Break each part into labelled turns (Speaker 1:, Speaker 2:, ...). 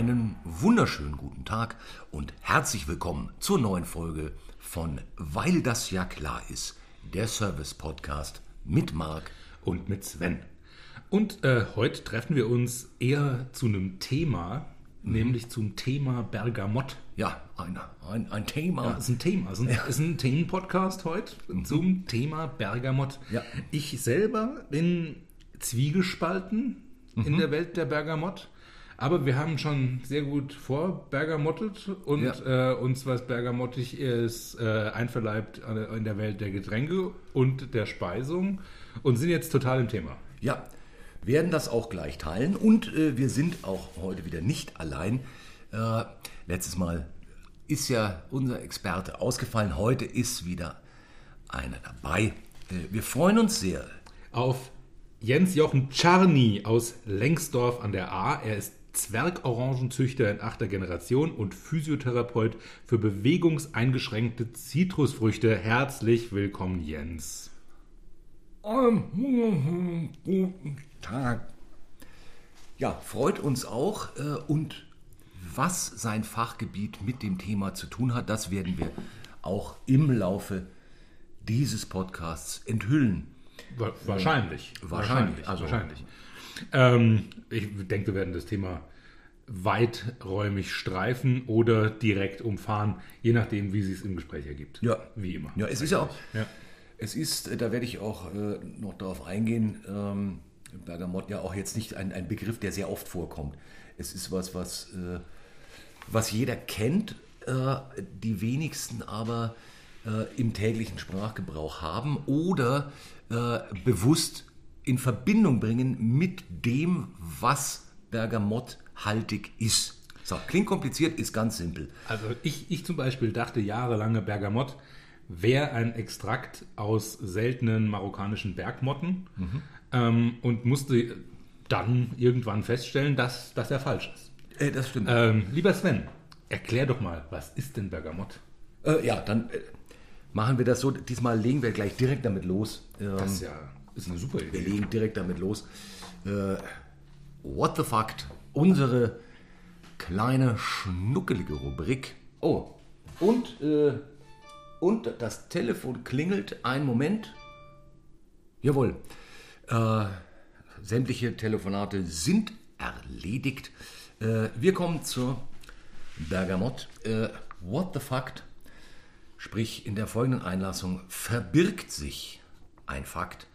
Speaker 1: Einen wunderschönen guten Tag und herzlich willkommen zur neuen Folge von Weil das ja klar ist, der Service-Podcast mit Marc
Speaker 2: und mit Sven. Und äh, heute treffen wir uns eher zu einem Thema, mhm. nämlich zum Thema Bergamott.
Speaker 1: Ja, ein, ein, ein Thema. Ja,
Speaker 2: ist ein Thema. Ist ein, ja. ist ein Themenpodcast heute mhm. zum Thema Bergamott.
Speaker 1: Ja.
Speaker 2: Ich selber bin zwiegespalten mhm. in der Welt der Bergamott. Aber wir haben schon sehr gut vorbergamottet und ja. äh, uns was bergamottig ist äh, einverleibt in der Welt der Getränke und der Speisung und sind jetzt total im Thema.
Speaker 1: Ja, werden das auch gleich teilen und äh, wir sind auch heute wieder nicht allein. Äh, letztes Mal ist ja unser Experte ausgefallen, heute ist wieder einer dabei. Äh, wir freuen uns sehr
Speaker 2: auf Jens Jochen Czarny aus Lengsdorf an der A. Er ist Zwergorangenzüchter in achter Generation und Physiotherapeut für bewegungseingeschränkte Zitrusfrüchte. Herzlich willkommen, Jens.
Speaker 1: Guten Tag. Ja, freut uns auch. Äh, und was sein Fachgebiet mit dem Thema zu tun hat, das werden wir auch im Laufe dieses Podcasts enthüllen.
Speaker 2: Wahrscheinlich.
Speaker 1: Wahrscheinlich.
Speaker 2: Also, wahrscheinlich. Ähm, ich denke, wir werden das Thema weiträumig streifen oder direkt umfahren, je nachdem, wie sich es im Gespräch ergibt.
Speaker 1: Ja.
Speaker 2: Wie immer.
Speaker 1: Ja, es ist ja auch, ja. es ist, da werde ich auch äh, noch darauf eingehen, ähm, Bergamott ja auch jetzt nicht ein, ein Begriff, der sehr oft vorkommt. Es ist was, was, äh, was jeder kennt, äh, die wenigsten aber äh, im täglichen Sprachgebrauch haben oder äh, bewusst in Verbindung bringen mit dem, was bergamotthaltig ist. So, klingt kompliziert, ist ganz simpel.
Speaker 2: Also ich, ich zum Beispiel dachte jahrelange, Bergamott wäre ein Extrakt aus seltenen marokkanischen Bergmotten mhm. ähm, und musste dann irgendwann feststellen, dass, dass er falsch ist.
Speaker 1: Äh, das stimmt.
Speaker 2: Ähm, lieber Sven, erklär doch mal, was ist denn Bergamott?
Speaker 1: Äh, ja, dann äh, machen wir das so. Diesmal legen wir gleich direkt damit los.
Speaker 2: Ähm, das ist ja ist eine super Idee.
Speaker 1: Wir legen direkt damit los. Äh, what the fuck? Unsere kleine schnuckelige Rubrik. Oh, und, äh, und das Telefon klingelt. Einen Moment. Jawohl. Äh, sämtliche Telefonate sind erledigt. Äh, wir kommen zur Bergamott. Äh, what the fuck? Sprich, in der folgenden Einlassung verbirgt sich ein Fakt,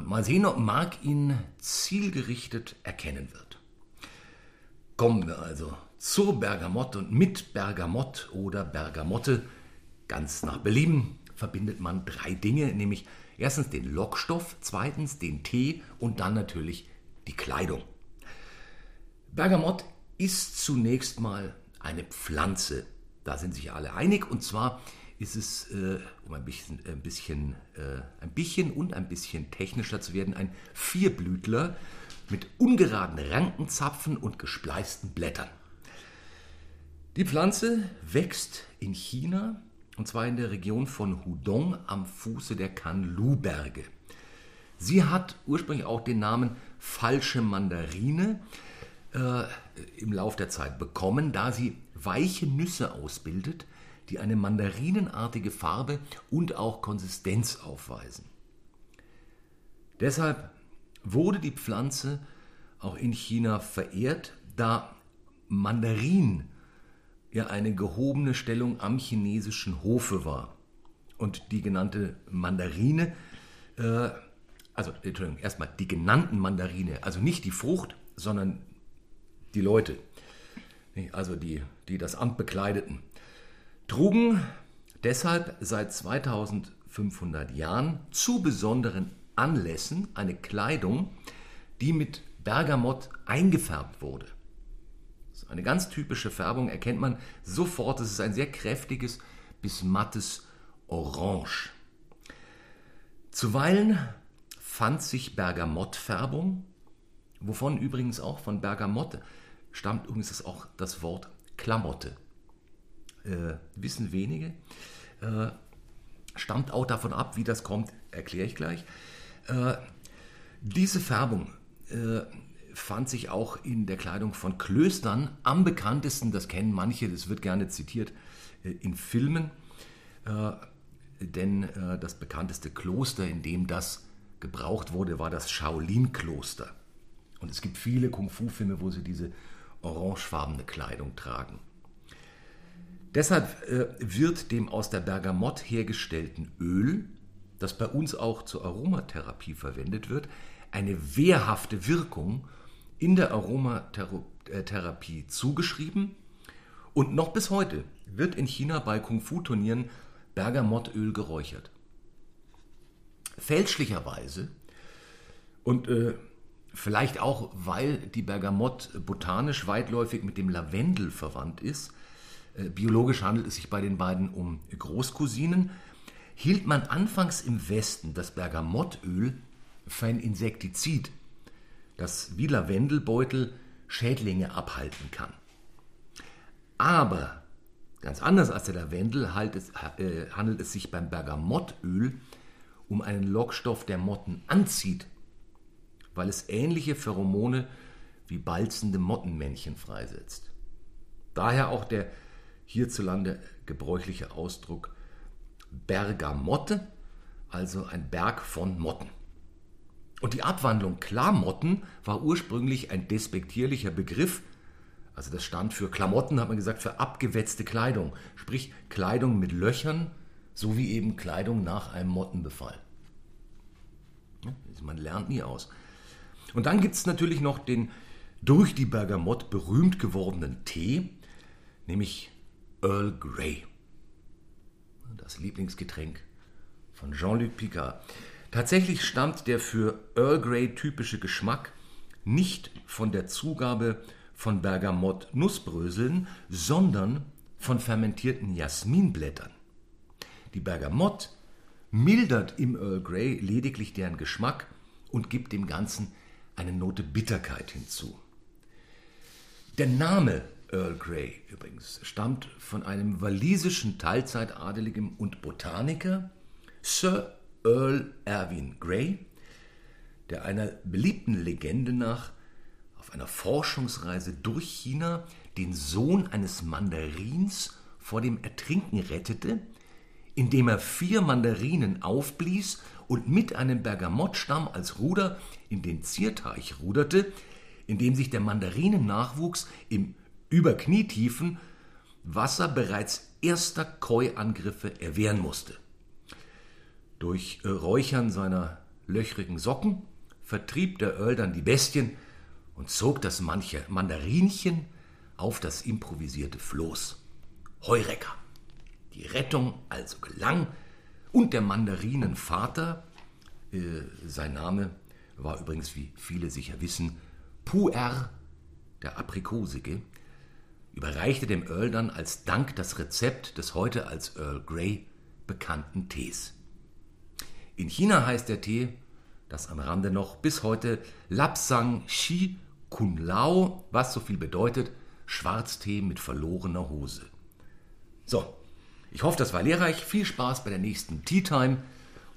Speaker 1: und mal sehen, ob Mark ihn zielgerichtet erkennen wird. Kommen wir also zur Bergamott und mit Bergamott oder Bergamotte ganz nach Belieben verbindet man drei Dinge, nämlich erstens den Lockstoff, zweitens den Tee und dann natürlich die Kleidung. Bergamott ist zunächst mal eine Pflanze. Da sind sich alle einig und zwar ist es, äh, um ein bisschen, ein, bisschen, äh, ein bisschen und ein bisschen technischer zu werden, ein Vierblütler mit ungeraden Rankenzapfen und gespleisten Blättern. Die Pflanze wächst in China und zwar in der Region von Hudong am Fuße der Kanlu-Berge. Sie hat ursprünglich auch den Namen falsche Mandarine äh, im Lauf der Zeit bekommen, da sie weiche Nüsse ausbildet, die eine mandarinenartige Farbe und auch Konsistenz aufweisen. Deshalb wurde die Pflanze auch in China verehrt, da Mandarin ja eine gehobene Stellung am chinesischen Hofe war. Und die genannte Mandarine, äh, also Entschuldigung, erstmal die genannten Mandarine, also nicht die Frucht, sondern die Leute, also die, die das Amt bekleideten, trugen deshalb seit 2500 Jahren zu besonderen Anlässen eine Kleidung, die mit Bergamott eingefärbt wurde. Eine ganz typische Färbung erkennt man sofort. Es ist ein sehr kräftiges bis mattes Orange. Zuweilen fand sich Bergamottfärbung, wovon übrigens auch von Bergamott stammt übrigens auch das Wort Klamotte äh, wissen wenige. Äh, stammt auch davon ab, wie das kommt, erkläre ich gleich. Äh, diese Färbung äh, fand sich auch in der Kleidung von Klöstern am bekanntesten, das kennen manche, das wird gerne zitiert, äh, in Filmen. Äh, denn das bekannteste Kloster, in dem das gebraucht wurde, war das Shaolin-Kloster. Und es gibt viele Kung-Fu-Filme, wo sie diese orangefarbene Kleidung tragen. Deshalb äh, wird dem aus der Bergamott hergestellten Öl, das bei uns auch zur Aromatherapie verwendet wird, eine wehrhafte Wirkung in der Aromatherapie zugeschrieben. Und noch bis heute wird in China bei Kung-Fu-Turnieren Bergamottöl geräuchert. Fälschlicherweise und äh, vielleicht auch, weil die Bergamott botanisch weitläufig mit dem Lavendel verwandt ist, biologisch handelt es sich bei den beiden um Großcousinen, hielt man anfangs im Westen das Bergamottöl für ein Insektizid, das wie Lavendelbeutel Schädlinge abhalten kann. Aber ganz anders als der Lavendel äh, handelt es sich beim Bergamottöl um einen Lockstoff, der Motten anzieht, weil es ähnliche Pheromone wie balzende Mottenmännchen freisetzt. Daher auch der hierzulande gebräuchliche Ausdruck Bergamotte, also ein Berg von Motten. Und die Abwandlung Klamotten war ursprünglich ein despektierlicher Begriff. Also das stand für Klamotten, hat man gesagt, für abgewetzte Kleidung. Sprich Kleidung mit Löchern, so wie eben Kleidung nach einem Mottenbefall. man lernt nie aus. Und dann gibt es natürlich noch den durch die Bergamott berühmt gewordenen Tee, nämlich Earl Grey. Das Lieblingsgetränk von Jean-Luc Picard. Tatsächlich stammt der für Earl Grey typische Geschmack nicht von der Zugabe von Bergamott-Nussbröseln, sondern von fermentierten Jasminblättern. Die Bergamott mildert im Earl Grey lediglich deren Geschmack und gibt dem Ganzen eine Note Bitterkeit hinzu. Der Name Earl Grey übrigens. Stammt von einem walisischen Teilzeitadeligen und Botaniker, Sir Earl Erwin Grey, der einer beliebten Legende nach auf einer Forschungsreise durch China den Sohn eines Mandarins vor dem Ertrinken rettete, indem er vier Mandarinen aufblies und mit einem Bergamottstamm als Ruder in den Zierteich ruderte, in dem sich der Mandarinennachwuchs im über Knietiefen Wasser bereits erster Koi-Angriffe erwehren musste. Durch Räuchern seiner löchrigen Socken vertrieb der Earl dann die Bestien und zog das manche Mandarinchen auf das improvisierte Floß. Heurecker. Die Rettung also gelang und der Mandarinenvater, äh, sein Name war übrigens, wie viele sicher wissen, Puer, der Aprikosige, überreichte dem Earl dann als Dank das Rezept des heute als Earl Grey bekannten Tees. In China heißt der Tee, das am Rande noch, bis heute Lapsang Shi Kun Lao, was so viel bedeutet, Schwarztee mit verlorener Hose. So, ich hoffe, das war lehrreich. Viel Spaß bei der nächsten Tea Time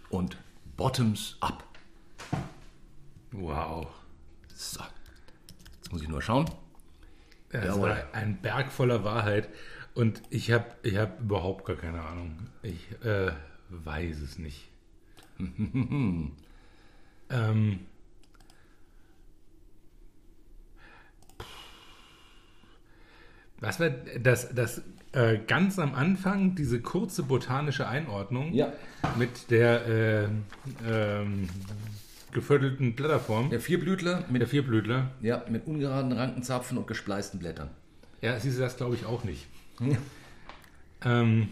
Speaker 1: und Bottoms up.
Speaker 2: Wow.
Speaker 1: So, jetzt muss ich nur schauen.
Speaker 2: Das war ein Berg voller Wahrheit. Und ich habe ich hab überhaupt gar keine Ahnung. Ich äh, weiß es nicht. ähm, was war das, das äh, ganz am Anfang, diese kurze botanische Einordnung
Speaker 1: ja.
Speaker 2: mit der äh, ähm, geviertelten Blätterform.
Speaker 1: Der Vierblütler
Speaker 2: mit der Vierblütler.
Speaker 1: Ja, mit ungeraden Rankenzapfen und gespleisten Blättern.
Speaker 2: Ja, siehst du das, glaube ich, auch nicht. Ja. Ähm,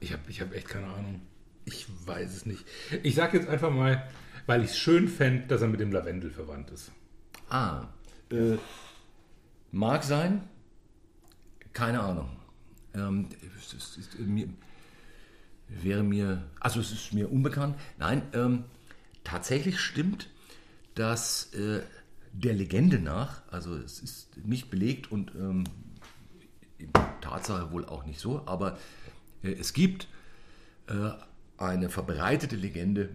Speaker 2: ich habe ich hab echt keine Ahnung. Ich weiß es nicht. Ich sage jetzt einfach mal, weil ich es schön fände, dass er mit dem Lavendel verwandt ist.
Speaker 1: Ah, äh, mag sein. Keine Ahnung. Ähm, es ist, ist, mir, wäre mir, also es ist mir unbekannt. Nein, ähm, tatsächlich stimmt, dass äh, der Legende nach, also es ist nicht belegt und ähm, Tatsache wohl auch nicht so, aber äh, es gibt äh, eine verbreitete Legende,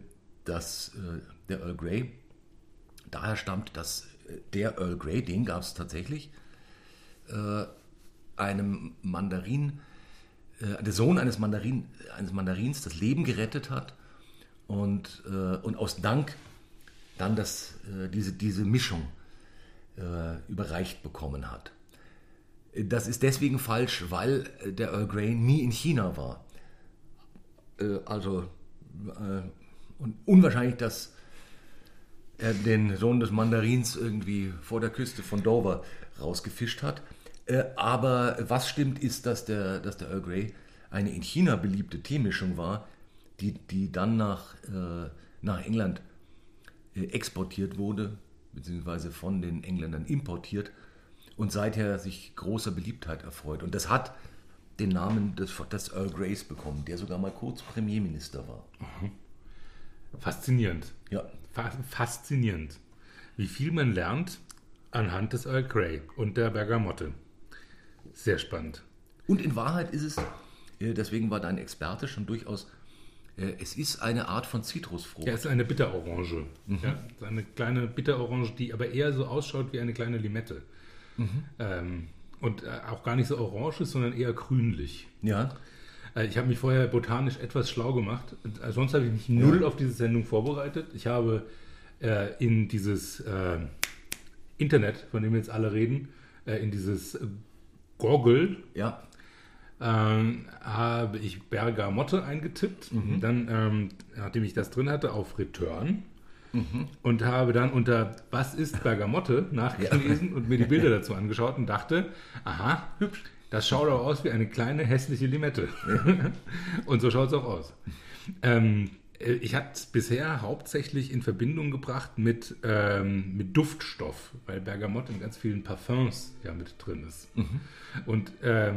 Speaker 1: dass äh, der Earl Grey daher stammt, dass äh, der Earl Grey, den gab es tatsächlich, äh, einem Mandarin, der Sohn eines, Mandarin, eines Mandarins das Leben gerettet hat und, äh, und aus Dank dann das, äh, diese, diese Mischung äh, überreicht bekommen hat. Das ist deswegen falsch, weil der Earl Grey nie in China war. Äh, also äh, und unwahrscheinlich, dass er den Sohn des Mandarins irgendwie vor der Küste von Dover rausgefischt hat. Aber was stimmt, ist, dass der, dass der Earl Grey eine in China beliebte Teemischung war, die, die dann nach, äh, nach England äh, exportiert wurde, beziehungsweise von den Engländern importiert und seither sich großer Beliebtheit erfreut. Und das hat den Namen des, des Earl Greys bekommen, der sogar mal kurz Premierminister war. Mhm.
Speaker 2: Faszinierend.
Speaker 1: Ja.
Speaker 2: Faszinierend. Wie viel man lernt anhand des Earl Grey und der Bergamotte. Sehr spannend.
Speaker 1: Und in Wahrheit ist es, äh, deswegen war dein Experte schon durchaus, es ist eine Art von Zitrusfrucht.
Speaker 2: Ja, es ist eine Bitterorange. Mhm. Ja, eine kleine Bitterorange, die aber eher so ausschaut wie eine kleine Limette. Mhm. Ähm, und äh, auch gar nicht so orange ist, sondern eher grünlich.
Speaker 1: Ja.
Speaker 2: Äh, ich habe mich vorher botanisch etwas schlau gemacht. Äh, sonst habe ich mich null ja. auf diese Sendung vorbereitet. Ich habe äh, in dieses äh, Internet, von dem jetzt alle reden, äh, in dieses Goggle,
Speaker 1: ja.
Speaker 2: Ähm, habe ich Bergamotte eingetippt. Mhm. Dann, ähm, nachdem ich das drin hatte, auf Return. Mhm. Und habe dann unter Was ist Bergamotte nachgelesen und mir die Bilder dazu angeschaut und dachte, aha, hübsch. Das schaut auch aus wie eine kleine hässliche Limette. und so schaut es auch aus. Ähm, äh, ich hatte es bisher hauptsächlich in Verbindung gebracht mit, ähm, mit Duftstoff, weil Bergamott in ganz vielen Parfums ja mit drin ist. Mhm. Und äh,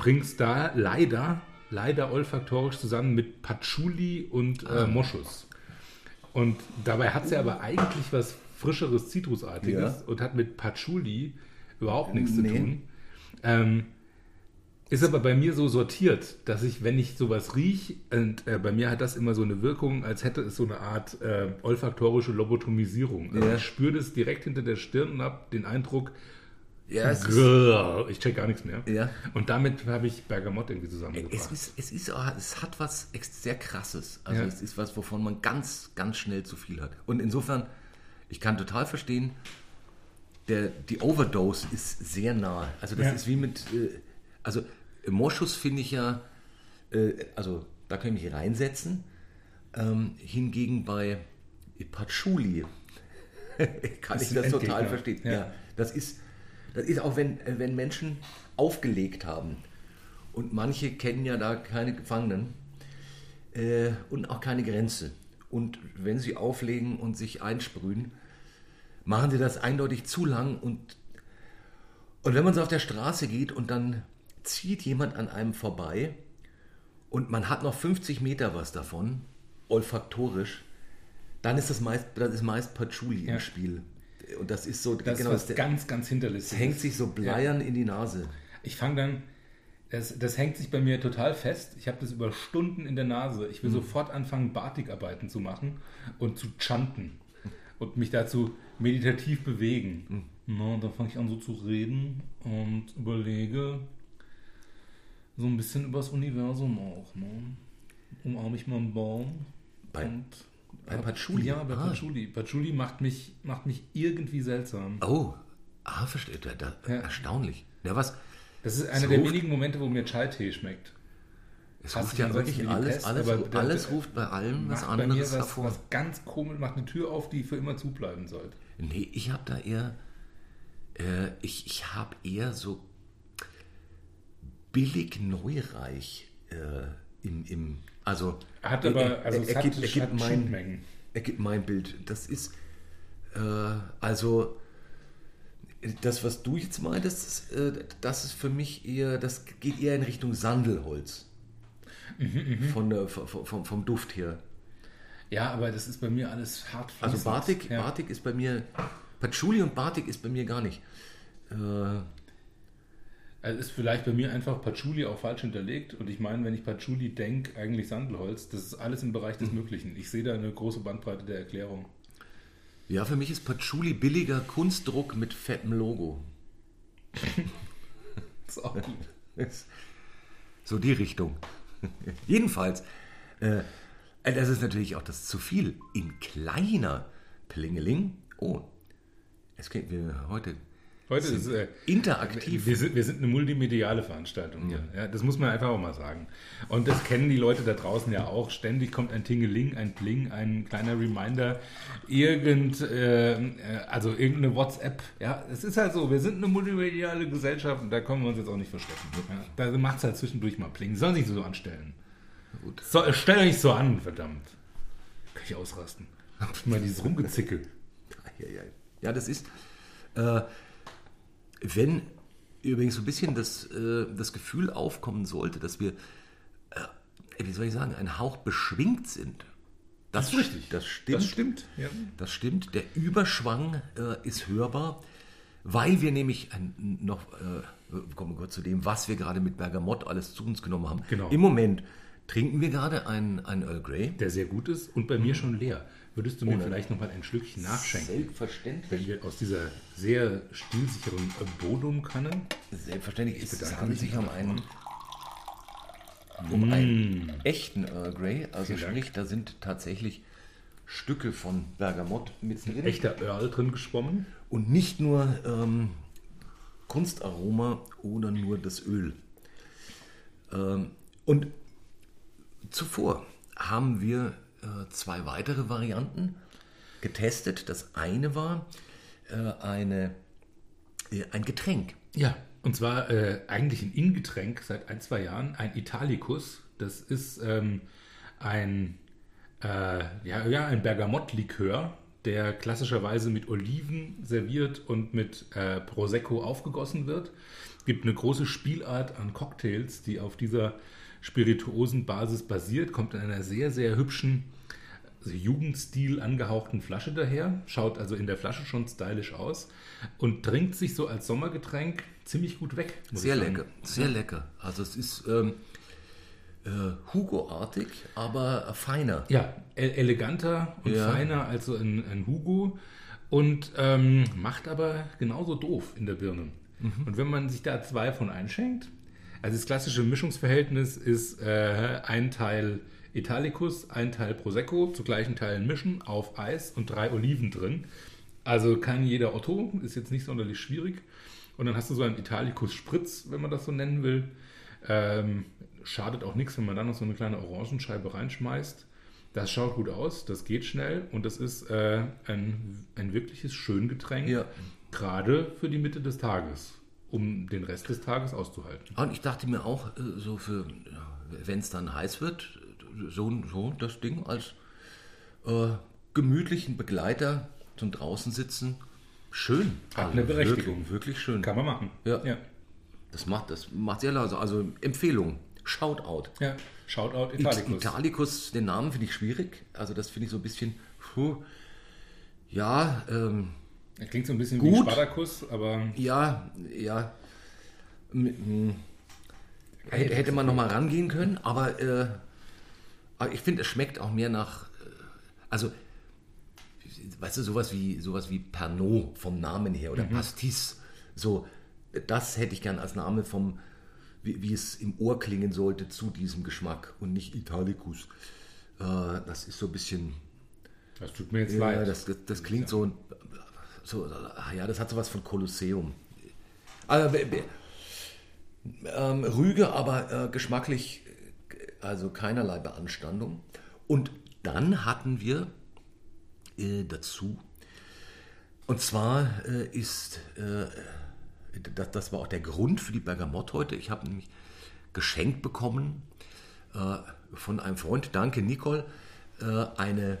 Speaker 2: bringst da leider, leider olfaktorisch zusammen mit Patchouli und äh, ah. Moschus. Und dabei hat sie aber eigentlich was frischeres, Zitrusartiges ja. und hat mit Patchouli überhaupt nichts nee. zu tun. Ähm, ist aber bei mir so sortiert, dass ich, wenn ich sowas rieche, und äh, bei mir hat das immer so eine Wirkung, als hätte es so eine Art äh, olfaktorische Lobotomisierung. Also ja. Ich spüre das direkt hinter der Stirn und habe den Eindruck, ja, grrr, ich check gar nichts mehr.
Speaker 1: Ja.
Speaker 2: Und damit habe ich Bergamott irgendwie zusammengebracht.
Speaker 1: Es, ist, es, ist, es hat was sehr krasses. Also ja. es ist was, wovon man ganz, ganz schnell zu viel hat. Und insofern, ich kann total verstehen, der, die Overdose ist sehr nah. Also das ja. ist wie mit, äh, also Moschus finde ich ja, äh, also da kann ich mich reinsetzen. Ähm, hingegen bei Patchouli kann das ich das total verstehen. Ja. ja. das ist, das ist auch, wenn, wenn Menschen aufgelegt haben. Und manche kennen ja da keine Gefangenen äh, und auch keine Grenze. Und wenn sie auflegen und sich einsprühen, machen sie das eindeutig zu lang. Und, und wenn man so auf der Straße geht und dann zieht jemand an einem vorbei und man hat noch 50 Meter was davon, olfaktorisch, dann ist das meist, das ist meist Patchouli ja. im Spiel. Und das ist so
Speaker 2: das genau, ist
Speaker 1: das
Speaker 2: ganz, ganz hinterlistig.
Speaker 1: Das hängt sich so bleiern ja. in die Nase.
Speaker 2: Ich fange dann, das, das, hängt sich bei mir total fest. Ich habe das über Stunden in der Nase. Ich will mhm. sofort anfangen, Batikarbeiten zu machen und zu chanten und mich dazu meditativ bewegen. Mhm. Na, dann fange ich an so zu reden und überlege, so ein bisschen übers Universum auch. Ne? Umarme ich mal einen Baum.
Speaker 1: Bei, und, bei Patchouli?
Speaker 2: Ja, bei ah. Patchouli. Patchouli macht mich, macht mich irgendwie seltsam.
Speaker 1: Oh, ah, verstehe. Da, da, ja. Erstaunlich. Ja, was?
Speaker 2: Das ist einer der wenigen Momente, wo mir Chai-Tee schmeckt.
Speaker 1: Es ruft ja wirklich alles, Pest, alles, aber alles der, ruft bei allem was anderes bei mir was,
Speaker 2: hervor. Was ganz komisch, macht eine Tür auf, die für immer zubleiben sollte.
Speaker 1: Nee, ich habe da eher, äh, ich, ich habe eher so billig neureich äh, im, im, also
Speaker 2: hat aber also er, er, gibt, er, gibt
Speaker 1: mein, er gibt mein Bild. Das ist äh, also das, was du jetzt meintest, äh, das ist für mich eher, das geht eher in Richtung Sandelholz. Mhm, mhm. von der, vom, vom Duft her.
Speaker 2: Ja, aber das ist bei mir alles hart.
Speaker 1: Also Batik, ja. Batik ist bei mir, Patchouli und Batik ist bei mir gar nicht. Äh,
Speaker 2: es ist vielleicht bei mir einfach Patchouli auch falsch hinterlegt. Und ich meine, wenn ich Patchouli denke, eigentlich Sandelholz, das ist alles im Bereich des mhm. Möglichen. Ich sehe da eine große Bandbreite der Erklärung.
Speaker 1: Ja, für mich ist Patchouli billiger Kunstdruck mit fettem Logo.
Speaker 2: Ist auch gut.
Speaker 1: So die Richtung. Jedenfalls, äh, das ist natürlich auch das zu viel. In kleiner Plingeling. Oh, es geht wir heute
Speaker 2: Heute ist äh,
Speaker 1: interaktiv.
Speaker 2: Wir sind, wir sind eine multimediale Veranstaltung hier. Ja, das muss man einfach auch mal sagen. Und das kennen die Leute da draußen ja auch. Ständig kommt ein Tingeling, ein Pling, ein kleiner Reminder, irgend, äh, also irgendeine WhatsApp. Ja, es ist halt so, wir sind eine multimediale Gesellschaft und da können wir uns jetzt auch nicht verstecken. Ja, da macht es halt zwischendurch mal Pling. Sollen sich so anstellen.
Speaker 1: Gut.
Speaker 2: So, stell euch so an, verdammt. Kann ich ausrasten. Mal dieses Rumgezickel.
Speaker 1: Ja, ja. ja, das ist, äh, wenn übrigens so ein bisschen das, äh, das Gefühl aufkommen sollte, dass wir, äh, wie soll ich sagen, ein Hauch beschwingt sind. Das,
Speaker 2: ist richtig.
Speaker 1: Das stimmt.
Speaker 2: Das stimmt. Ja.
Speaker 1: Das stimmt. Der Überschwang äh, ist hörbar, weil wir nämlich ein, noch, äh, kommen wir kurz zu dem, was wir gerade mit Bergamott alles zu uns genommen haben.
Speaker 2: Genau.
Speaker 1: Im Moment trinken wir gerade ein, ein Earl Grey.
Speaker 2: Der sehr gut ist und bei mir schon leer. Würdest du mir
Speaker 1: Ohne-
Speaker 2: vielleicht noch mal ein Schlückchen nachschenken?
Speaker 1: Selbstverständlich.
Speaker 2: Wenn wir aus dieser sehr stilsicheren Bodum-Kanne.
Speaker 1: Selbstverständlich. Es
Speaker 2: bedanke
Speaker 1: handelt sich um einen, um einen echten Earl Grey. Also
Speaker 2: Mm. Vielen Dank.
Speaker 1: sprich, da sind tatsächlich Stücke von Bergamott mit drin.
Speaker 2: Echter Earl drin geschwommen.
Speaker 1: Und nicht nur ähm, Kunstaroma oder nur das Öl. Ähm, und zuvor haben wir äh, zwei weitere Varianten getestet. Das eine war äh, eine, äh, ein Getränk.
Speaker 2: Ja, und zwar äh, eigentlich ein Ingetränk seit ein, zwei Jahren, ein Italicus. Das ist ähm, ein, äh, ja, ja, ein Bergamottlikör, der klassischerweise mit Oliven serviert und mit äh, Prosecco aufgegossen wird. Gibt eine große Spielart an Cocktails, die auf dieser Spirituosenbasis basiert, kommt in einer sehr, sehr hübschen also Jugendstil angehauchten Flasche daher, schaut also in der Flasche schon stylisch aus und trinkt sich so als Sommergetränk ziemlich gut weg.
Speaker 1: Sehr lecker, sehr lecker. Also es ist ähm, äh, Hugo-artig, aber feiner.
Speaker 2: Ja, e- eleganter und
Speaker 1: Ja.
Speaker 2: feiner als so ein, ein Hugo und ähm, macht aber genauso doof in der Birne.
Speaker 1: Mhm.
Speaker 2: Und wenn man sich da zwei von einschenkt, also das klassische Mischungsverhältnis ist äh, ein Teil Italicus, ein Teil Prosecco, zu gleichen Teilen mischen, auf Eis und drei Oliven drin. Also kann jeder Otto, ist jetzt nicht sonderlich schwierig. Und dann hast du so einen Italicus Spritz, wenn man das so nennen will. Ähm, schadet auch nichts, wenn man dann noch so eine kleine Orangenscheibe reinschmeißt. Das schaut gut aus, das geht schnell und das ist äh, ein, ein wirkliches Schöngetränk,
Speaker 1: Ja.
Speaker 2: gerade für die Mitte des Tages, um den Rest des Tages auszuhalten.
Speaker 1: Und ich dachte mir auch, äh, so für, wenn es dann heiß wird, so, so das Ding als äh, gemütlichen Begleiter zum draußen sitzen, schön.
Speaker 2: Hat eine Berechtigung.
Speaker 1: Wirklich, wirklich schön.
Speaker 2: Kann man machen.
Speaker 1: Ja.
Speaker 2: ja.
Speaker 1: Das macht, das macht sehr leise. Also Empfehlung, Shoutout.
Speaker 2: ja. Shoutout
Speaker 1: It-
Speaker 2: Italicus.
Speaker 1: Italicus, den Namen finde ich schwierig. Also das finde ich so ein bisschen, puh, ja, ähm,
Speaker 2: Er klingt so ein bisschen wie
Speaker 1: Gut.
Speaker 2: Spartacus, aber
Speaker 1: ja, ja. M- m- Hätte, hätte man noch mal rangehen können, aber, äh, ich finde, es schmeckt auch mehr nach, äh, also, weißt du, sowas wie, sowas wie Pernod vom Namen her oder Pastis. So, das hätte ich gern als Name vom, wie, wie es im Ohr klingen sollte zu diesem Geschmack und nicht Italicus. Äh, das ist so ein bisschen,
Speaker 2: das tut mir jetzt
Speaker 1: ja,
Speaker 2: leid.
Speaker 1: das, das, das klingt so, so, ah ja, das hat sowas von Kolosseum. Also, ähm, Rüge, aber äh, geschmacklich äh, also keinerlei Beanstandung. Und dann hatten wir äh, dazu, und zwar ist, das, das war auch der Grund für die Bergamott heute. Ich habe nämlich geschenkt bekommen von einem Freund, danke Nicole, eine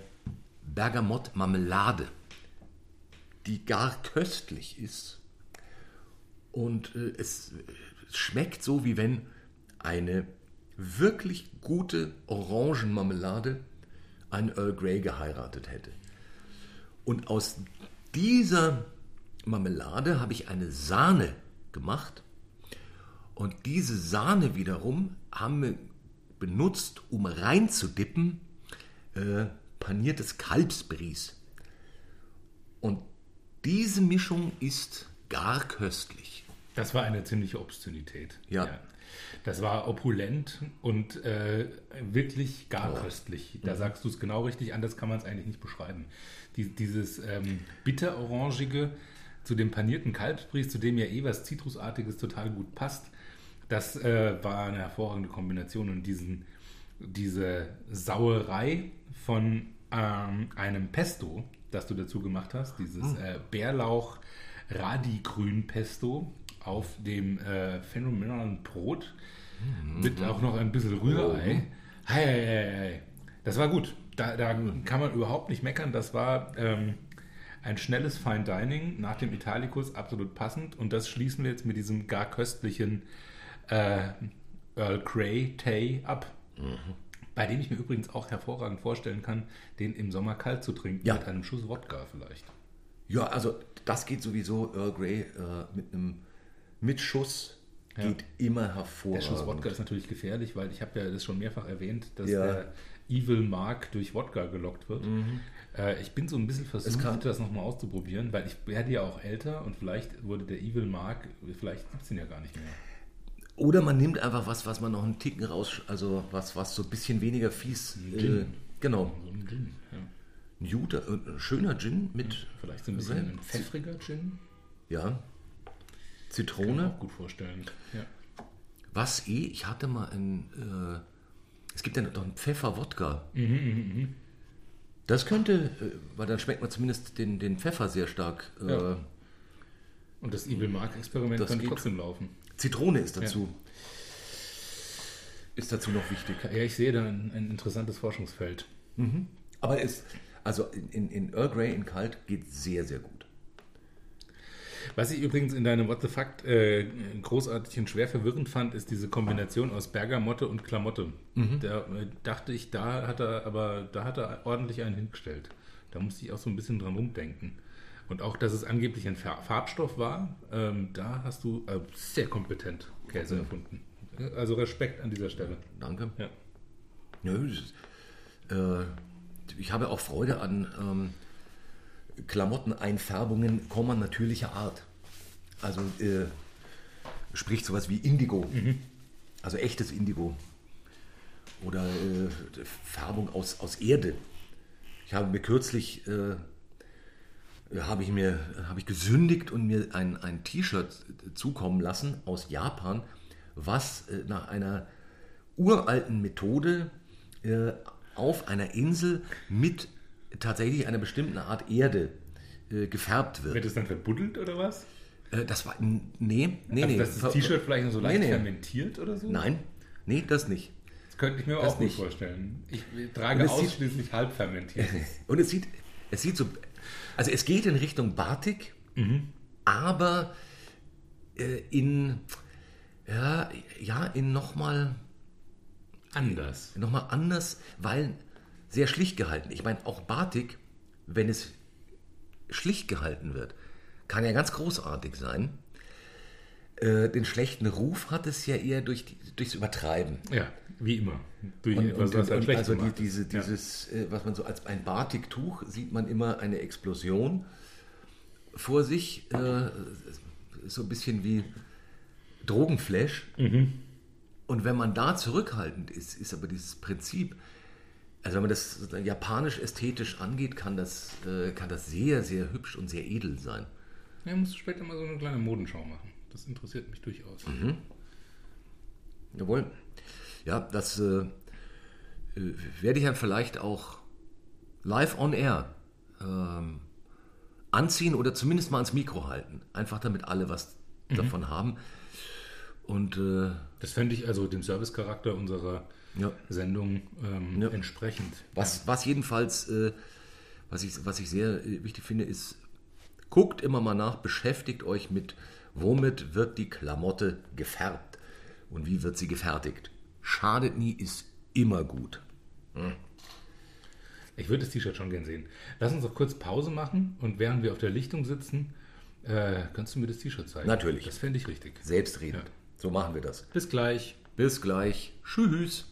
Speaker 1: Bergamott-Marmelade, die gar köstlich ist. Und äh, es schmeckt so, wie wenn eine wirklich gute Orangenmarmelade einen Earl Grey geheiratet hätte. Und aus dieser Marmelade habe ich eine Sahne gemacht. Und diese Sahne wiederum haben wir benutzt, um reinzudippen äh, paniertes Kalbsbries. Diese Mischung ist gar köstlich.
Speaker 2: Das war eine ziemliche Obszönität.
Speaker 1: Ja.
Speaker 2: Das war opulent und äh, wirklich gar köstlich. Da sagst du es genau richtig, anders kann man es eigentlich nicht beschreiben. Die, dieses ähm, bitterorangige zu dem panierten Kalbsbries, zu dem ja eh was Zitrusartiges total gut passt, das äh, war eine hervorragende Kombination und diesen, diese Sauerei von ähm, einem Pesto, das du dazu gemacht hast, dieses äh, Bärlauch Radigrün Pesto auf dem äh, phänomenalen Brot mit auch noch ein bisschen Rührei. Hei, hei, hei, hei. Das war gut. Da, da kann man überhaupt nicht meckern. Das war ähm, ein schnelles Fine Dining nach dem Italicus, absolut passend. Und das schließen wir jetzt mit diesem gar köstlichen äh, Earl Grey Tay ab. Bei dem ich mir übrigens auch hervorragend vorstellen kann, den im Sommer kalt zu trinken,
Speaker 1: Ja.
Speaker 2: mit einem Schuss Wodka vielleicht.
Speaker 1: Ja, also das geht sowieso Earl Grey äh, mit einem Mitschuss geht immer
Speaker 2: Der
Speaker 1: hervorragend.
Speaker 2: Schuss Wodka ist natürlich gefährlich, weil ich habe ja das schon mehrfach erwähnt, dass
Speaker 1: Ja.
Speaker 2: der Evil Mark durch Wodka gelockt wird. Äh, ich bin so ein bisschen versucht,
Speaker 1: kann-
Speaker 2: das nochmal auszuprobieren, weil ich werde ja auch älter und vielleicht wurde der Evil Mark, vielleicht gibt es ihn ja gar nicht mehr.
Speaker 1: Oder man nimmt einfach was, was man noch einen Ticken raus, also was, was so ein bisschen weniger fies. Äh,
Speaker 2: Gin.
Speaker 1: genau.
Speaker 2: So ein Gin. Ja.
Speaker 1: Ein guter, äh, ein schöner Gin mit,
Speaker 2: Vielleicht so ein bisschen ein pfeffriger Gin.
Speaker 1: ja,
Speaker 2: Kann ich
Speaker 1: Zitrone.
Speaker 2: auch gut vorstellen. Ja.
Speaker 1: Was eh, ich hatte mal ein, äh, es gibt ja noch einen Pfeffer-Wodka.
Speaker 2: Mhm,
Speaker 1: Das könnte, äh, weil dann schmeckt man zumindest den, den Pfeffer sehr stark. Äh,
Speaker 2: Ja. Und das Evil Mark Experiment
Speaker 1: Das
Speaker 2: kann
Speaker 1: geht.
Speaker 2: trotzdem laufen.
Speaker 1: Zitrone ist dazu. Ist dazu noch wichtig.
Speaker 2: Ja, ich sehe da ein, ein interessantes Forschungsfeld.
Speaker 1: Aber es, also in, in, Earl Grey in Kalt geht sehr, sehr gut.
Speaker 2: Was ich übrigens in deinem What the Fact äh, großartig und schwer verwirrend fand, ist diese Kombination aus Bergamotte und Klamotte. Da äh, dachte ich, da hat er, aber da hat er ordentlich einen hingestellt. Da musste ich auch so ein bisschen dran rumdenken. Und auch, dass es angeblich ein Far- Farbstoff war, ähm, da hast du äh, sehr kompetent Käse erfunden. Also Respekt an dieser Stelle.
Speaker 1: Danke.
Speaker 2: Ja.
Speaker 1: Nö, ist, äh, ich habe auch Freude an ähm, Klamotteneinfärbungen, Komma natürlicher Art. Also äh, sprich sowas wie Indigo. Also echtes Indigo. Oder äh, Färbung aus, aus Erde. Ich habe mir kürzlich äh, habe ich mir habe ich gesündigt und mir ein, ein T-Shirt zukommen lassen aus Japan, was äh, nach einer uralten Methode äh, auf einer Insel mit tatsächlich einer bestimmten Art Erde äh, gefärbt wird.
Speaker 2: Wird es dann verbuddelt oder was?
Speaker 1: Äh, das war nee, nee,
Speaker 2: Also,
Speaker 1: nee.
Speaker 2: dass das T-Shirt vielleicht noch so leicht
Speaker 1: Nee, nee.
Speaker 2: fermentiert oder so?
Speaker 1: Nein, nee, das nicht.
Speaker 2: Das könnte ich mir
Speaker 1: Das
Speaker 2: auch
Speaker 1: nicht.
Speaker 2: vorstellen. Ich trage ausschließlich halb fermentiert.
Speaker 1: Und es sieht, es sieht so, also es geht in Richtung Batik, aber äh, in, ja, ja, in nochmal
Speaker 2: Anders.
Speaker 1: noch mal anders, weil sehr schlicht gehalten. Ich meine, auch Batik, wenn es schlicht gehalten wird, kann ja ganz großartig sein. Äh, den schlechten Ruf hat es ja eher durch die, durchs Übertreiben.
Speaker 2: Ja, wie immer. Durch
Speaker 1: Und,
Speaker 2: etwas,
Speaker 1: und, und, also die, diese, dieses, äh, was man so als ein Batiktuch sieht man immer eine Explosion vor sich, äh, so ein bisschen wie Drogenflash.
Speaker 2: Mhm.
Speaker 1: Und wenn man da zurückhaltend ist, ist aber dieses Prinzip, also wenn man das japanisch ästhetisch angeht, kann das, äh, kann das sehr, sehr hübsch und sehr edel sein.
Speaker 2: Ja, musst du später mal so eine kleine Modenschau machen. Das interessiert mich durchaus.
Speaker 1: Mhm. Jawohl. Ja, das äh, werde ich dann vielleicht auch live on air ähm, anziehen oder zumindest mal ans Mikro halten. Einfach damit alle was davon haben. Und äh,
Speaker 2: Das fände ich also dem Servicecharakter unserer
Speaker 1: ja,
Speaker 2: Sendung ähm,
Speaker 1: Ja.
Speaker 2: entsprechend.
Speaker 1: was, was jedenfalls, äh, was, ich, was ich sehr wichtig finde, ist, guckt immer mal nach, beschäftigt euch mit, womit wird die Klamotte gefärbt und wie wird sie gefertigt. Schadet nie, ist immer gut.
Speaker 2: Ich würde das T-Shirt schon gern sehen. Lass uns doch kurz Pause machen und während wir auf der Lichtung sitzen, äh, kannst du mir das T-Shirt zeigen?
Speaker 1: Natürlich.
Speaker 2: Das fände ich richtig.
Speaker 1: Selbstredend.
Speaker 2: Ja.
Speaker 1: So machen wir das.
Speaker 2: Bis gleich.
Speaker 1: Bis gleich. Tschüss.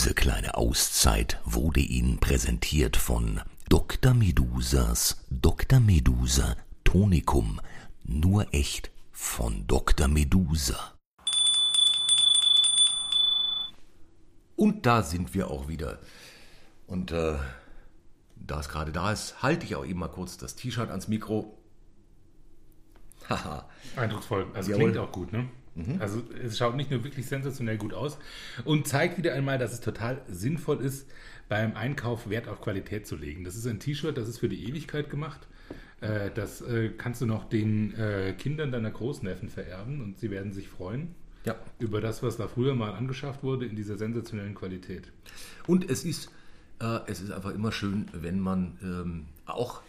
Speaker 3: Diese kleine Auszeit wurde Ihnen präsentiert von Dr. Medusas Dr. Medusa Tonikum. Nur echt von Dr. Medusa.
Speaker 1: Und da sind wir auch wieder. Und äh, da es gerade da ist, halte ich auch eben mal kurz das T-Shirt ans Mikro.
Speaker 2: Haha. Eindrucksvoll. Also
Speaker 1: Jawohl.
Speaker 2: klingt auch gut, ne? Also es schaut nicht nur wirklich sensationell gut aus und zeigt wieder einmal, dass es total sinnvoll ist, beim Einkauf Wert auf Qualität zu legen. Das ist ein T-Shirt, das ist für die Ewigkeit gemacht. Äh, Das äh, kannst du noch den äh, Kindern deiner Großneffen vererben und sie werden sich freuen
Speaker 1: Ja.
Speaker 2: über das, was da früher mal angeschafft wurde in dieser sensationellen Qualität.
Speaker 1: Und es ist, es ist einfach immer schön, wenn man ähm, auch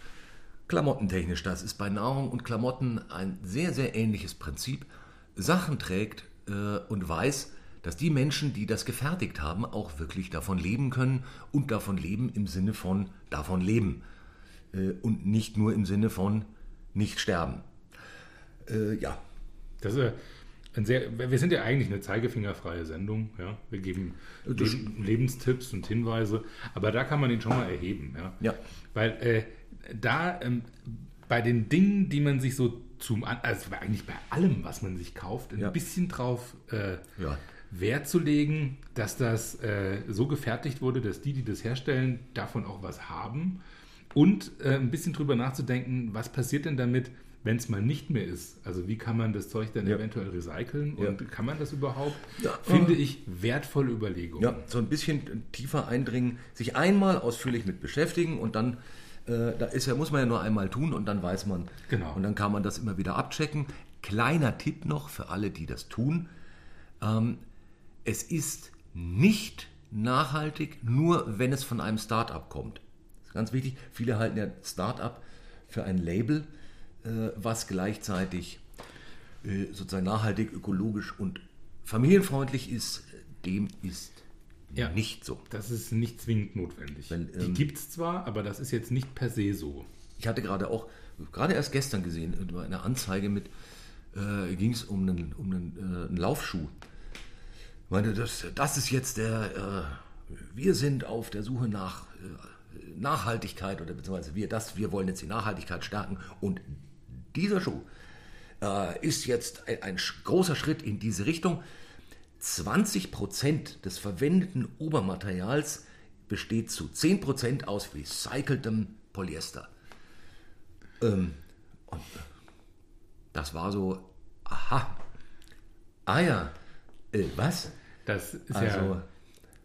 Speaker 1: klamottentechnisch, das ist bei Nahrung und Klamotten ein sehr, sehr ähnliches Prinzip, Sachen trägt äh, und weiß, dass die Menschen, die das gefertigt haben, auch wirklich davon leben können und davon leben im Sinne von davon leben äh, und nicht nur im Sinne von nicht sterben. Äh, ja,
Speaker 2: Das ist äh, ein sehr, wir sind ja eigentlich eine zeigefingerfreie Sendung. Ja? Wir geben Le Lebenstipps und Hinweise, aber da kann man ihn schon mal erheben. Ja?
Speaker 1: Ja.
Speaker 2: Weil äh, da ähm, bei den Dingen, die man sich so zum, also eigentlich bei allem, was man sich kauft, ein
Speaker 1: Ja.
Speaker 2: bisschen drauf äh,
Speaker 1: Ja.
Speaker 2: Wert zu legen, dass das äh, so gefertigt wurde, dass die, die das herstellen, davon auch was haben. Und äh, ein bisschen drüber nachzudenken, was passiert denn damit, wenn es mal nicht mehr ist? Also wie kann man das Zeug dann
Speaker 1: Ja.
Speaker 2: eventuell recyceln
Speaker 1: Ja.
Speaker 2: und kann man das überhaupt?
Speaker 1: Ja.
Speaker 2: Finde ich wertvolle Überlegungen.
Speaker 1: Ja, so ein bisschen tiefer eindringen, sich einmal ausführlich mit beschäftigen und dann, äh, da ist ja, muss man ja nur einmal tun und dann weiß man.
Speaker 2: Genau.
Speaker 1: Und dann kann man das immer wieder abchecken. Kleiner Tipp noch für alle, die das tun. Ähm, es ist nicht nachhaltig, nur wenn es von einem Start-up kommt. Das ist ganz wichtig. Viele halten ja Start-up für ein Label, äh, was gleichzeitig äh, sozusagen nachhaltig, ökologisch und familienfreundlich ist. Dem ist
Speaker 2: Ja.
Speaker 1: nicht so.
Speaker 2: Das ist nicht zwingend notwendig.
Speaker 1: Wenn,
Speaker 2: die
Speaker 1: ähm,
Speaker 2: gibt es zwar, aber das ist jetzt nicht per se so.
Speaker 1: Ich hatte gerade auch, gerade erst gestern gesehen, über eine Anzeige mit, äh, ging es um einen, um einen, äh, einen Laufschuh. Ich meine, das, das ist jetzt der, äh, wir sind auf der Suche nach äh, Nachhaltigkeit oder beziehungsweise wir das, wir wollen jetzt die Nachhaltigkeit stärken und dieser Schuh äh, ist jetzt ein, ein großer Schritt in diese Richtung. 20% des verwendeten Obermaterials besteht zu 10% aus recyceltem Polyester. Ähm, und das war so, aha, ah ja, äh, was?
Speaker 2: Das ist
Speaker 1: Also
Speaker 2: ja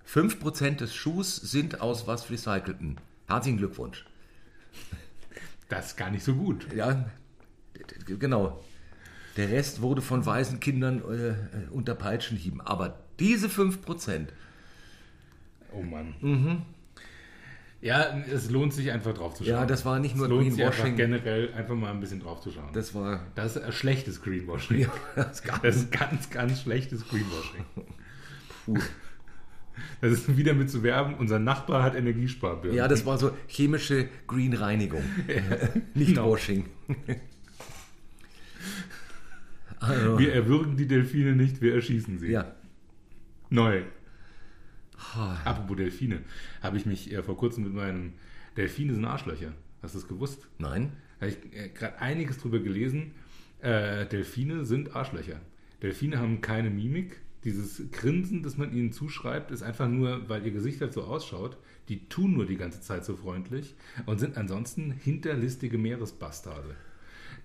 Speaker 1: 5% des Schuhs sind aus was recycelten. Herzlichen Glückwunsch.
Speaker 2: das ist gar nicht so gut.
Speaker 1: Ja, genau. Der Rest wurde von weißen Kindern äh, äh, unter Peitschenhieben. Aber diese 5%,
Speaker 2: Oh Mann.
Speaker 1: Mhm.
Speaker 2: Ja, es lohnt sich einfach drauf zu schauen.
Speaker 1: Ja, das war nicht nur
Speaker 2: es lohnt sich einfach
Speaker 1: Greenwashing.
Speaker 2: generell einfach mal ein bisschen drauf zu schauen.
Speaker 1: das war
Speaker 2: Das ist ein schlechtes Greenwashing.
Speaker 1: ja, das gab
Speaker 2: Das ist ganz, ganz schlechtes Greenwashing.
Speaker 1: Puh.
Speaker 2: Das ist wieder mit zu werben, unser Nachbar hat Energiesparbirnen.
Speaker 1: Ja, das war so chemische Green-Reinigung. Nicht
Speaker 2: Genau.
Speaker 1: Washing. Also,
Speaker 2: Wir erwürgen die Delfine nicht, wir erschießen sie.
Speaker 1: ja.
Speaker 2: Neu. Apropos Delfine, habe ich mich äh, vor kurzem mit meinen Delfine sind Arschlöcher. Hast du das gewusst?
Speaker 1: Nein?
Speaker 2: habe ich äh, gerade einiges drüber gelesen. Äh, Delfine sind Arschlöcher. Delfine haben keine Mimik. Dieses Grinsen, das man ihnen zuschreibt, ist einfach nur, weil ihr Gesicht halt so ausschaut. Die tun nur die ganze Zeit so freundlich und sind ansonsten hinterlistige Meeresbastarde.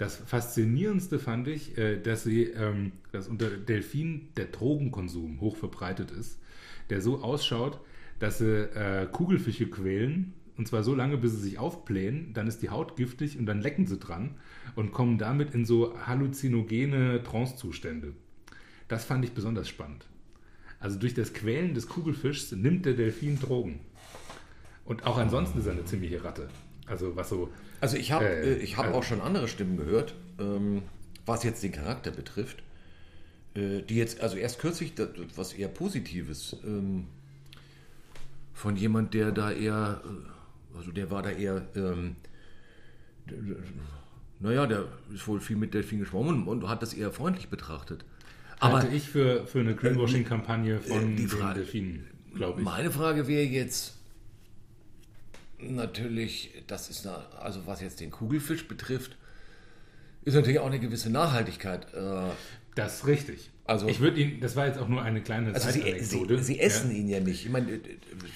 Speaker 2: Das Faszinierendste fand ich, äh, dass sie, ähm, dass unter Delfinen der Drogenkonsum hoch verbreitet ist, der so ausschaut, dass sie äh, Kugelfische quälen und zwar so lange, bis sie sich aufblähen, dann ist die Haut giftig und dann lecken sie dran und kommen damit in so halluzinogene Trancezustände. Das fand ich besonders spannend. Also durch das Quälen des Kugelfischs nimmt der Delfin Drogen. Und auch ansonsten ist er eine ziemliche Ratte. Also was so
Speaker 1: Also ich habe
Speaker 2: Äh,
Speaker 1: äh, ich hab
Speaker 2: also-
Speaker 1: auch schon andere Stimmen gehört, ähm, was jetzt den Charakter betrifft, äh, die jetzt, also erst kürzlich das, was eher Positives ähm, von jemand, der da eher, äh, also der war da eher, ähm, naja, der ist wohl viel mit Delfin geschwommen und hat das eher freundlich betrachtet.
Speaker 2: Aber halte ich für, für eine Greenwashing-Kampagne von
Speaker 1: äh, die
Speaker 2: den
Speaker 1: Frage-
Speaker 2: Delfinen. glaube ich.
Speaker 1: Meine Frage wäre jetzt natürlich, das ist, eine, also was jetzt den Kugelfisch betrifft, ist natürlich auch eine gewisse Nachhaltigkeit. Äh,
Speaker 2: Das ist richtig.
Speaker 1: Also-
Speaker 2: ich würde ihn, das war jetzt auch nur eine kleine
Speaker 1: Also sie,
Speaker 2: Zeitanekdote.
Speaker 1: sie, sie essen
Speaker 2: Ja.
Speaker 1: ihn ja nicht. Ich meine, äh,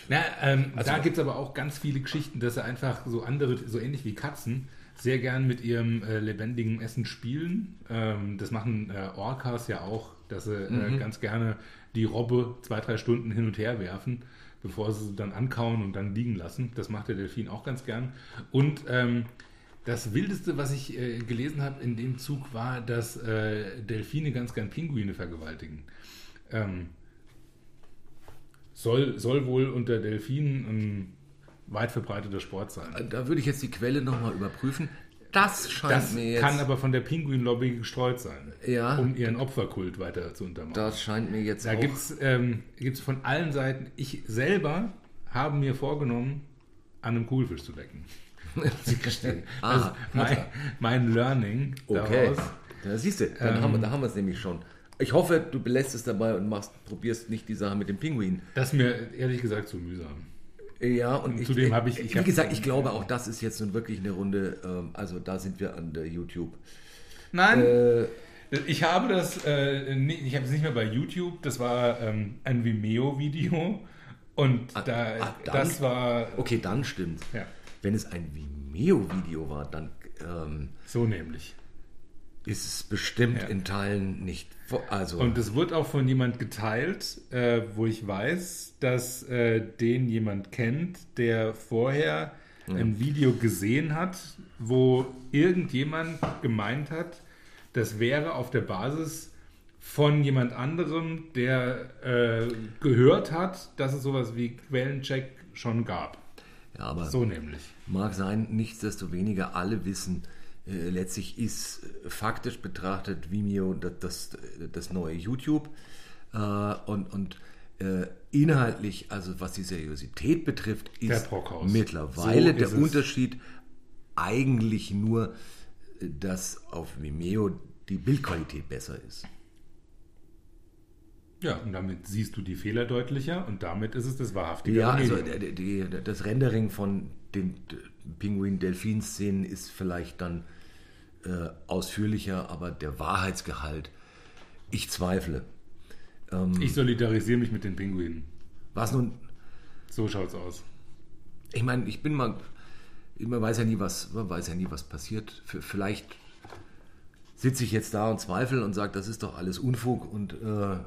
Speaker 2: Na, ähm,
Speaker 1: Also-
Speaker 2: da gibt es aber auch ganz viele Geschichten, dass sie einfach so andere, so ähnlich wie Katzen, sehr gern mit ihrem äh, lebendigen Essen spielen. Ähm, das machen äh, Orcas ja auch, dass sie
Speaker 1: Mhm.
Speaker 2: äh, ganz gerne die Robbe zwei, drei Stunden hin und her werfen, bevor sie dann ankauen und dann liegen lassen. Das macht der Delfin auch ganz gern. Und ähm, das Wildeste, was ich äh, gelesen habe in dem Zug, war, dass äh, Delfine ganz gern Pinguine vergewaltigen. Ähm, soll, soll wohl unter Delfinen ein weit verbreiteter Sport sein.
Speaker 1: da würde ich jetzt die Quelle nochmal überprüfen. Das scheint
Speaker 2: Das
Speaker 1: mir jetzt.
Speaker 2: kann aber von der Pinguin-Lobby gestreut sein,
Speaker 1: Ja.
Speaker 2: um ihren Opferkult weiter zu untermauern.
Speaker 1: das scheint mir jetzt
Speaker 2: da
Speaker 1: auch.
Speaker 2: gibt es ähm, gibt's von allen Seiten, ich selber habe mir vorgenommen, an einem Kugelfisch zu lecken. Gestehen.
Speaker 1: Ah,
Speaker 2: also mein, mein Learning
Speaker 1: Okay.
Speaker 2: daraus.
Speaker 1: Da siehst du, dann haben wir, da haben wir es nämlich schon. Ich hoffe, du belässt es dabei und machst, probierst nicht die Sache mit dem Pinguin.
Speaker 2: Das ist mir ehrlich gesagt zu mühsam.
Speaker 1: Ja, und ich,
Speaker 2: zudem habe ich- ich
Speaker 1: wie
Speaker 2: hab-
Speaker 1: gesagt, ich glaube auch, das ist jetzt nun wirklich eine Runde, ähm, also da sind wir an der YouTube.
Speaker 2: Nein,
Speaker 1: Äh,
Speaker 2: Ich habe das, äh, nicht, ich habe es nicht mehr bei YouTube, das war ähm, ein Vimeo-Video und da,
Speaker 1: ah, dann-
Speaker 2: das war
Speaker 1: okay, dann stimmt.
Speaker 2: Ja.
Speaker 1: Wenn es ein Vimeo-Video war, dann ähm,
Speaker 2: so nämlich.
Speaker 1: Ist es bestimmt
Speaker 2: Ja.
Speaker 1: in Teilen nicht. Also,
Speaker 2: Und es wird auch von jemand geteilt, äh, wo ich weiß, dass äh, den jemand kennt, der vorher ein Video gesehen hat, wo irgendjemand gemeint hat, das wäre auf der Basis von jemand anderem, der äh, gehört hat, dass es sowas wie Quellencheck schon gab.
Speaker 1: ja, aber
Speaker 2: So nämlich.
Speaker 1: mag sein, nichtsdestoweniger alle wissen, äh, letztlich ist äh, faktisch betrachtet Vimeo das, das, das neue YouTube äh, und, und äh, inhaltlich, also was die Seriosität betrifft,
Speaker 2: Der
Speaker 1: ist
Speaker 2: Brockhaus.
Speaker 1: mittlerweile
Speaker 2: So
Speaker 1: der
Speaker 2: ist es.
Speaker 1: Unterschied eigentlich nur, äh, dass auf Vimeo die Bildqualität besser ist.
Speaker 2: Ja, und damit siehst du die Fehler deutlicher und damit ist es das wahrhaftige
Speaker 1: Ja, also die, die, das Rendering von den Pinguin-Delfin-Szenen ist vielleicht dann äh, ausführlicher, aber der Wahrheitsgehalt, ich zweifle.
Speaker 2: Ich solidarisiere mich mit den Pinguinen.
Speaker 1: Was nun,
Speaker 2: So schaut's aus.
Speaker 1: ich meine, ich bin mal, man weiß ja nie, was, man weiß ja nie, was passiert. Vielleicht sitze ich jetzt da und zweifle und sage, das ist doch alles Unfug und äh,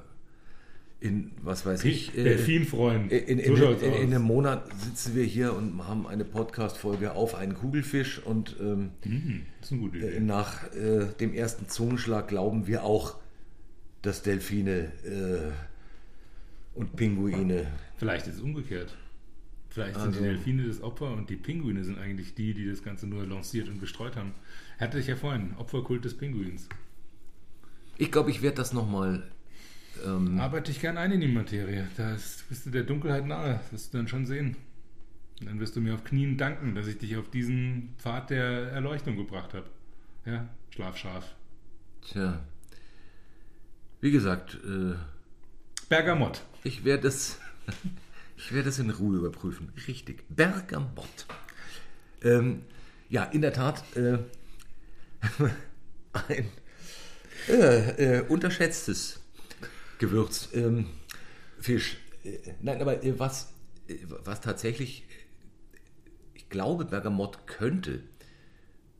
Speaker 1: in, was weiß ich, äh,
Speaker 2: Delfinfreund.
Speaker 1: In, in,
Speaker 2: so
Speaker 1: in, in, einem Monat sitzen wir hier und haben eine Podcast-Folge auf einen Kugelfisch und ähm,
Speaker 2: Mhm, eine
Speaker 1: äh, nach äh, dem ersten Zungenschlag glauben wir auch, dass Delfine äh, und Pinguine.
Speaker 2: Vielleicht ist es umgekehrt. Vielleicht sind
Speaker 1: Also-
Speaker 2: die Delfine das Opfer und die Pinguine sind eigentlich die, die das Ganze nur lanciert und gestreut haben. Hatte ich ja vorhin, Opferkult des Pinguins.
Speaker 1: Ich glaube, ich werde das nochmal. Ähm,
Speaker 2: Arbeite ich gern ein in die Materie. Da ist, bist du der Dunkelheit nahe. Das wirst du dann schon sehen. Und dann wirst du mir auf Knien danken, dass ich dich auf diesen Pfad der Erleuchtung gebracht habe. Ja, schlaf scharf.
Speaker 1: tja. Wie gesagt, äh,
Speaker 2: Bergamott.
Speaker 1: ich werde es. Ich werde es in Ruhe überprüfen. Richtig. Bergamott. Ähm, ja, in der Tat äh, ein äh, äh, unterschätztes Gewürz. Ähm, Fisch. Äh, nein, aber äh, was, äh, was tatsächlich, ich glaube, Bergamott könnte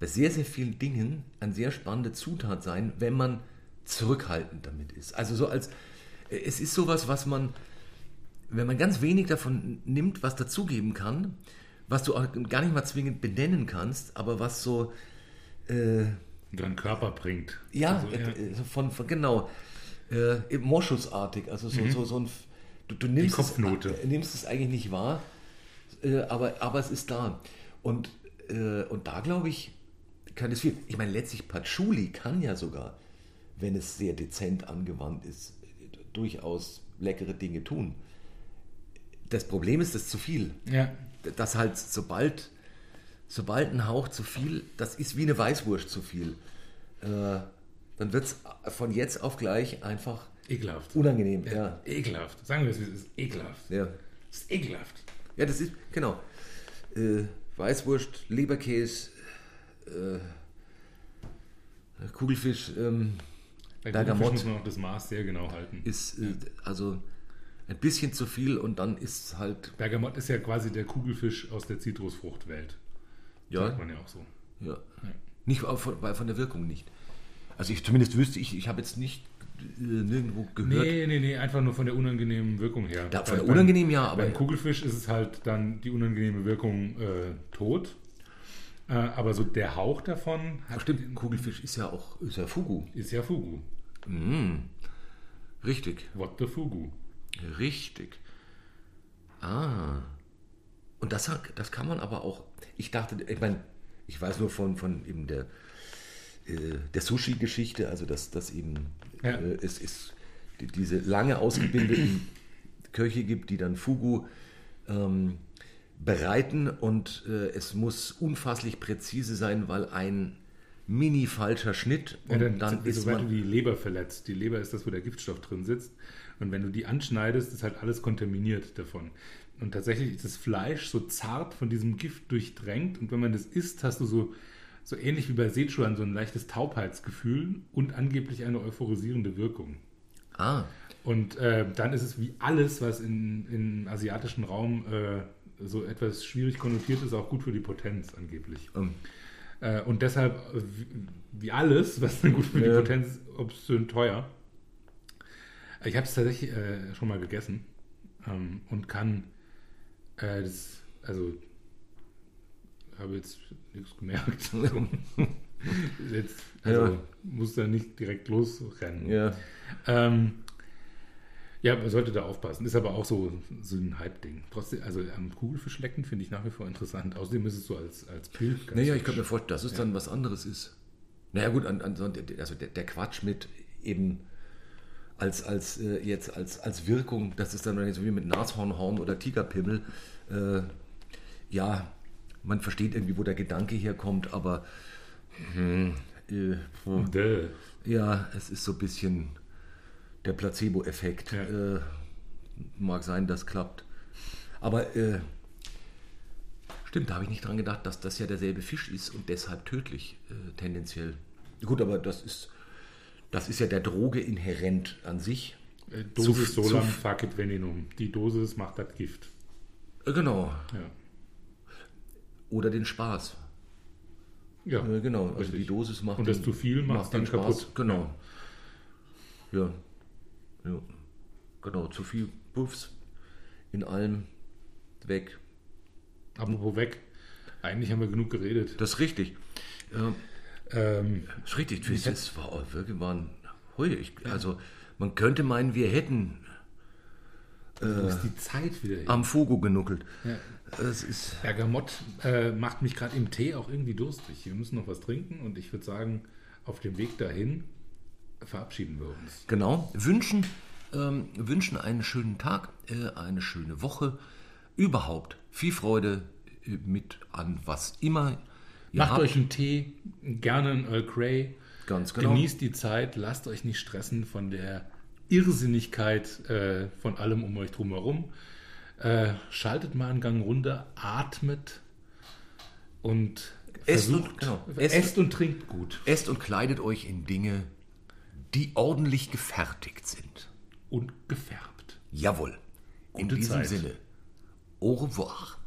Speaker 1: bei sehr, sehr vielen Dingen eine sehr spannende Zutat sein, wenn man zurückhaltend damit ist. Also so als, es ist sowas, was man, wenn man ganz wenig davon nimmt, was dazugeben kann, was du auch gar nicht mal zwingend benennen kannst, aber was so, äh,
Speaker 2: Deinen Körper bringt.
Speaker 1: ja,
Speaker 2: Also,
Speaker 1: so von, von genau, äh, Moschusartig, also so, so, so ein, du, du nimmst,
Speaker 2: Kopfnote.
Speaker 1: Es, nimmst es eigentlich nicht wahr, äh, aber, aber es ist da. Und, äh, und da glaube ich, kann es viel. Ich meine, letztlich Patchouli kann ja sogar, wenn es sehr dezent angewandt ist, durchaus leckere Dinge tun. Das Problem ist, das ist zu viel.
Speaker 2: ja.
Speaker 1: Das halt, sobald, sobald ein Hauch zu viel, das ist wie eine Weißwurst zu viel, äh, dann wird es von jetzt auf gleich einfach
Speaker 2: Ekelhaft.
Speaker 1: unangenehm. Ja.
Speaker 2: Ekelhaft. Sagen wir es, wie es ist. Ekelhaft.
Speaker 1: ja.
Speaker 2: Das ist ekelhaft.
Speaker 1: Ja, das ist, genau. Äh, Weißwurst, Leberkäse, äh, Kugelfisch, ähm, Bergamott.
Speaker 2: Muss man auch das Maß sehr genau halten.
Speaker 1: ist äh, also ein bisschen zu viel und dann ist halt,
Speaker 2: Bergamott ist ja quasi der Kugelfisch aus der Zitrusfruchtwelt.
Speaker 1: ja,
Speaker 2: Sagt man ja auch so.
Speaker 1: ja. Nicht auch von, von der Wirkung nicht. Also ich zumindest wüsste ich, ich habe jetzt nicht äh, nirgendwo gehört.
Speaker 2: Nee, nee, nee, einfach nur von der unangenehmen Wirkung her.
Speaker 1: Da, von der
Speaker 2: beim-
Speaker 1: unangenehm ja, aber
Speaker 2: Beim Kugelfisch ist es halt dann die unangenehme Wirkung äh, tot. Äh, aber so der Hauch davon
Speaker 1: Ach,
Speaker 2: hat,
Speaker 1: stimmt, Kugelfisch ist ja auch ist ja Fugu.
Speaker 2: ist ja Fugu.
Speaker 1: Richtig,
Speaker 2: What the Fugu.
Speaker 1: richtig. Ah. Und das, das kann man aber auch. Ich dachte, ich meine, ich weiß nur von, von eben der, der Sushi-Geschichte, also dass, dass eben
Speaker 2: Ja.
Speaker 1: äh, es ist die, diese lange ausgebildeten Köche gibt, die dann Fugu ähm, bereiten und äh, es muss unfasslich präzise sein, weil ein mini falscher Schnitt
Speaker 2: Ja,
Speaker 1: und
Speaker 2: dann,
Speaker 1: dann ist
Speaker 2: du
Speaker 1: man
Speaker 2: die Leber verletzt. Die Leber ist das, wo der Giftstoff drin sitzt. Und wenn du die anschneidest, ist halt alles kontaminiert davon. Und tatsächlich ist das Fleisch so zart von diesem Gift durchdrängt. Und wenn man das isst, hast du so, so ähnlich wie bei Sichuan so ein leichtes Taubheitsgefühl und angeblich eine euphorisierende Wirkung.
Speaker 1: ah
Speaker 2: Und äh, dann ist es wie alles, was in, im asiatischen Raum äh, so etwas schwierig konnotiert ist, auch gut für die Potenz angeblich.
Speaker 1: ähm,
Speaker 2: Äh, und deshalb, äh, wie, wie alles, was dann gut für die. Potenz ist, obszön teuer. Ich habe es tatsächlich äh, schon mal gegessen ähm, und kann äh, das, also habe jetzt nichts gemerkt. jetzt, also
Speaker 1: Ja.
Speaker 2: muss da nicht direkt losrennen.
Speaker 1: ja
Speaker 2: Ähm, ja, man sollte da aufpassen. Ist aber auch so, so ein Hype-Ding. Trotzdem, also am Kugelfisch lecken finde ich nach wie vor interessant. Außerdem ist es so als, als Pilz.
Speaker 1: Naja, ich kann mir vorstellen, dass es dann was anderes ist. Naja gut, an, an, also der, der Quatsch mit eben als, als äh, jetzt als, als Wirkung, das ist dann so wie mit Nashornhorn oder Tigerpimmel. Äh, ja, man versteht irgendwie, wo der Gedanke herkommt, aber hm, äh, hm, ja, es ist so ein bisschen der Placebo-Effekt.
Speaker 2: Ja.
Speaker 1: Äh, mag sein, das klappt. Aber äh, stimmt, da habe ich nicht dran gedacht, dass das ja derselbe Fisch ist und deshalb tödlich, äh, tendenziell. Gut, aber das ist, das ist ja der Droge inhärent an sich.
Speaker 2: Äh, Dosis solam facit venenum. Die Dosis macht das Gift.
Speaker 1: Äh, genau.
Speaker 2: Ja.
Speaker 1: Oder den Spaß.
Speaker 2: Ja,
Speaker 1: Äh, genau, also
Speaker 2: richtig.
Speaker 1: die Dosis macht
Speaker 2: Und das zu viel macht
Speaker 1: den
Speaker 2: dann kaputt.
Speaker 1: Genau. Ja. ja. Genau, zu viel Puffs in allem weg.
Speaker 2: Apropos weg. Eigentlich haben wir genug geredet.
Speaker 1: Das ist richtig. Ja,
Speaker 2: Ähm,
Speaker 1: das ist richtig. Das war wirklich waren heute. Ich, Also man könnte meinen, wir hätten
Speaker 2: wo ist die Zeit wieder hin?
Speaker 1: am Fugo genuckelt.
Speaker 2: Ja.
Speaker 1: Das ist
Speaker 2: Bergamott äh, macht mich gerade im Tee auch irgendwie durstig. Wir müssen noch was trinken und ich würde sagen, auf dem Weg dahin verabschieden wir uns.
Speaker 1: genau. Wünschen, ähm, wünschen einen schönen Tag, äh, eine schöne Woche. Überhaupt viel Freude äh, mit an was immer ihr
Speaker 2: Macht
Speaker 1: habt.
Speaker 2: euch einen Tee, gerne einen Earl Grey.
Speaker 1: Ganz genau.
Speaker 2: Genießt die Zeit, lasst euch nicht stressen von der Irrsinnigkeit äh, von allem um euch drumherum. Äh, schaltet mal einen Gang runter, atmet und
Speaker 1: Esst und-
Speaker 2: versucht,
Speaker 1: genau.
Speaker 2: esst,
Speaker 1: Esst-
Speaker 2: und trinkt gut
Speaker 1: Esst und kleidet euch in Dinge, die ordentlich gefertigt sind.
Speaker 2: und gefärbt.
Speaker 1: Jawohl. In
Speaker 2: Gute
Speaker 1: diesem
Speaker 2: Zeit.
Speaker 1: Sinne. Au revoir.